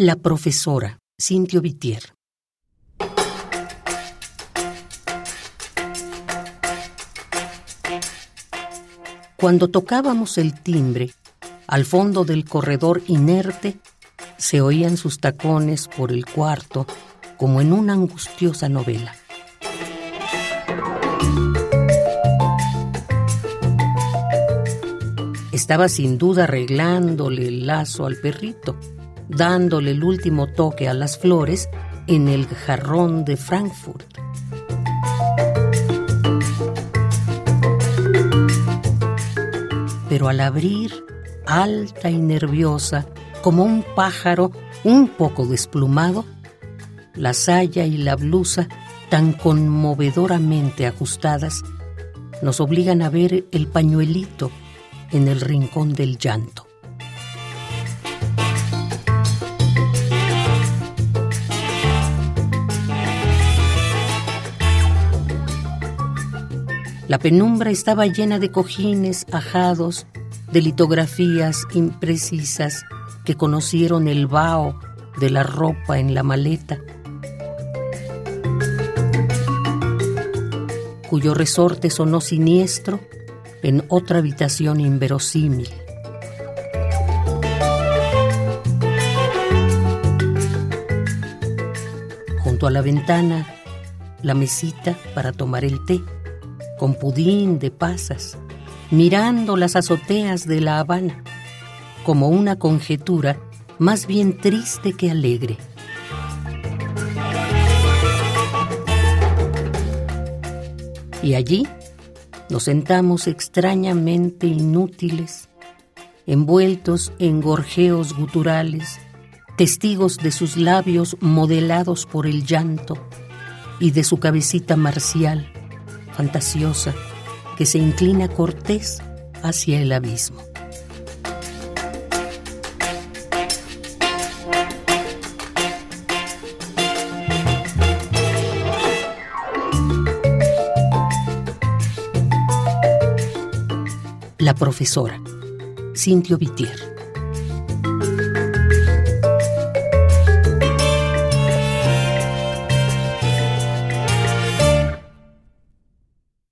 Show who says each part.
Speaker 1: La profesora, Cintio Vitier. Cuando tocábamos el timbre, al fondo del corredor inerte, se oían sus tacones por el cuarto como en una angustiosa novela. Estaba sin duda arreglándole el lazo al perrito, dándole el último toque a las flores en el jarrón de Frankfurt. Pero al abrir, alta y nerviosa, como un pájaro un poco desplumado, la saya y la blusa, tan conmovedoramente ajustadas, nos obligan a ver el pañuelito en el rincón del llanto. La penumbra estaba llena de cojines ajados, de litografías imprecisas que conocieron el vaho de la ropa en la maleta, cuyo resorte sonó siniestro en otra habitación inverosímil. Junto a la ventana, la mesita para tomar el té, con pudín de pasas, mirando las azoteas de La Habana, como una conjetura más bien triste que alegre. Y allí, nos sentamos extrañamente inútiles, envueltos en gorjeos guturales, testigos de sus labios modelados por el llanto y de su cabecita marcial, fantasiosa, que se inclina cortés hacia el abismo. La profesora, Cintio Vitier.